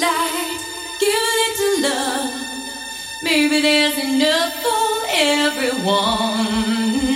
give a little love. Maybe there's enough for everyone.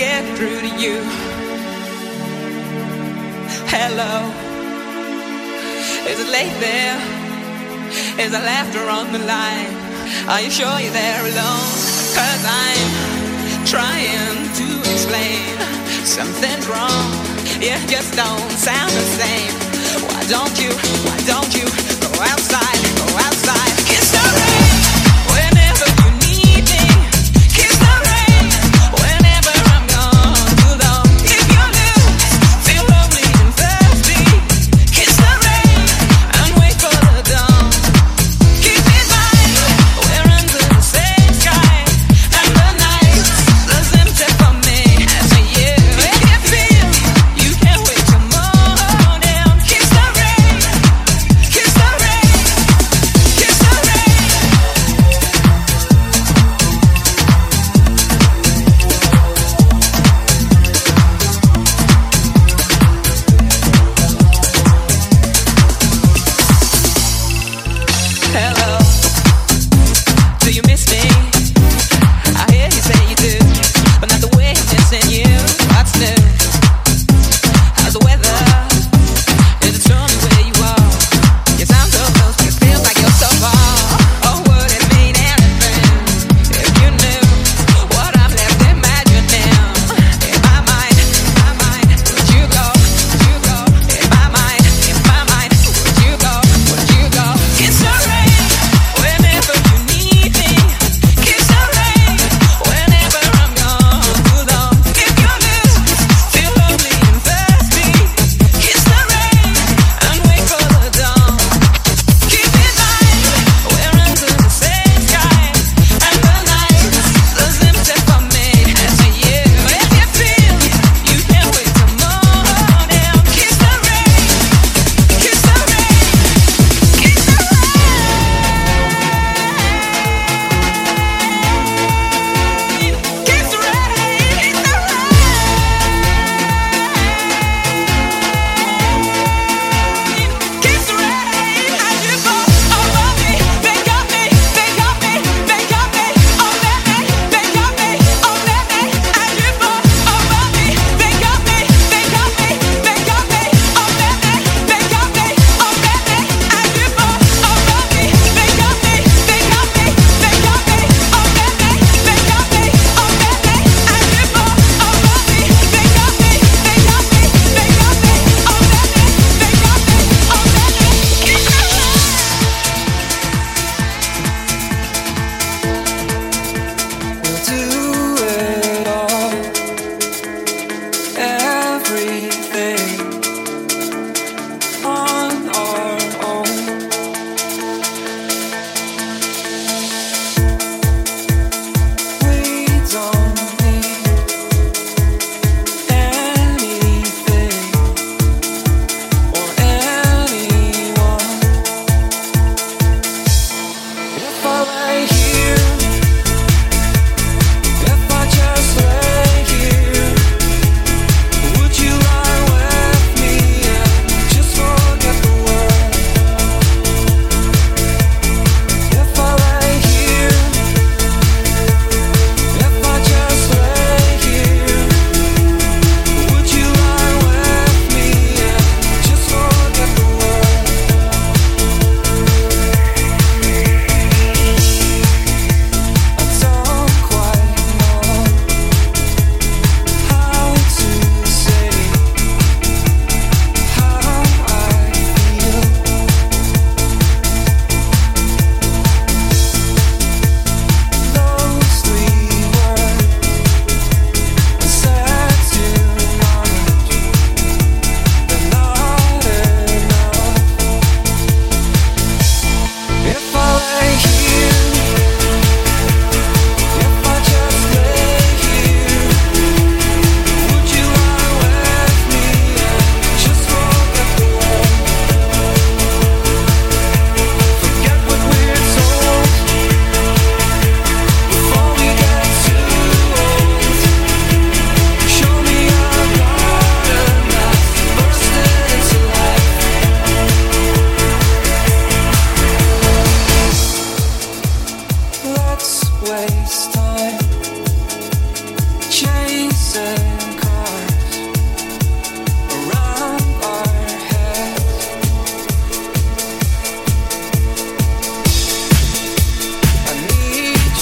get through to you. Hello, is it late there? Is the laughter on the line? Are you sure you're there alone? Cause I'm trying to explain something's wrong. You just don't sound the same. Why don't you, why don't you go outside?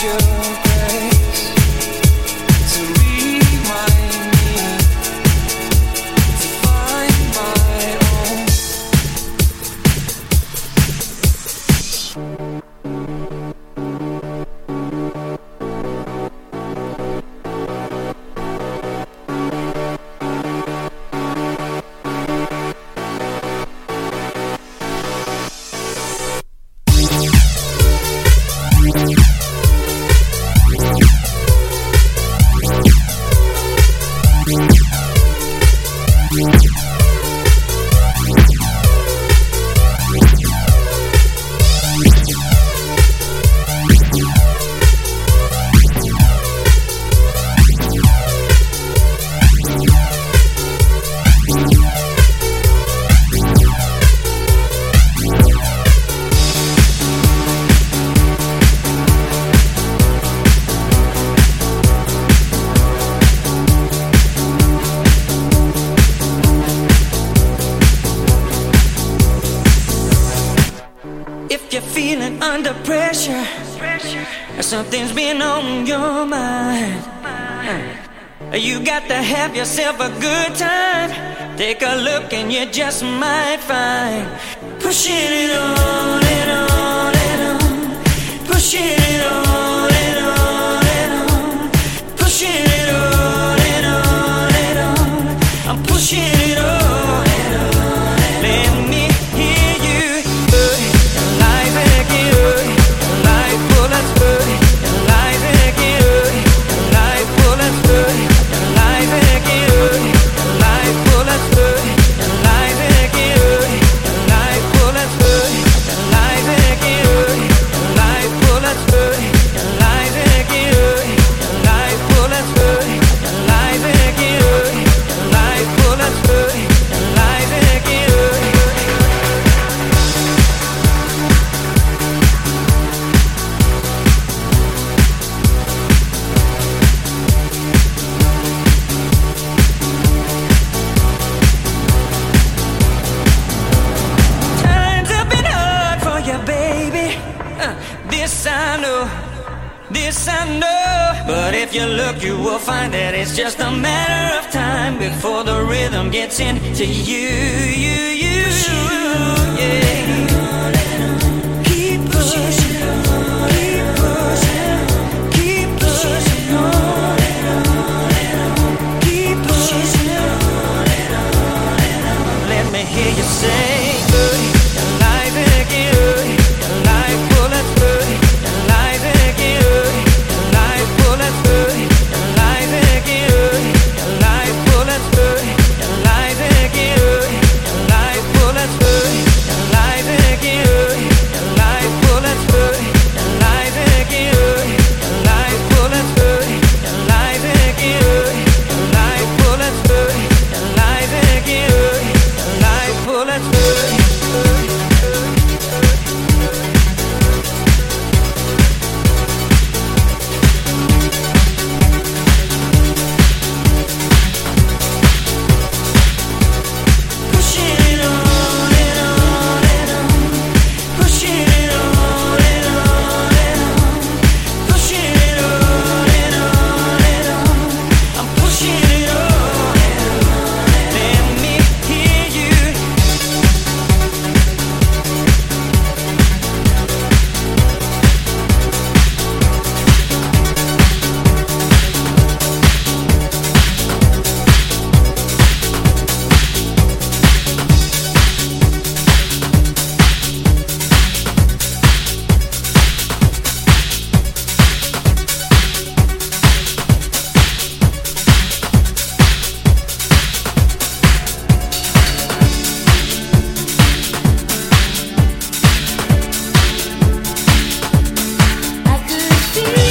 you. pressure. Something's been on your mind. Uh, you got to have yourself a good time. Take a look and you just might find. Pushing it on and on and on. Pushing it on. be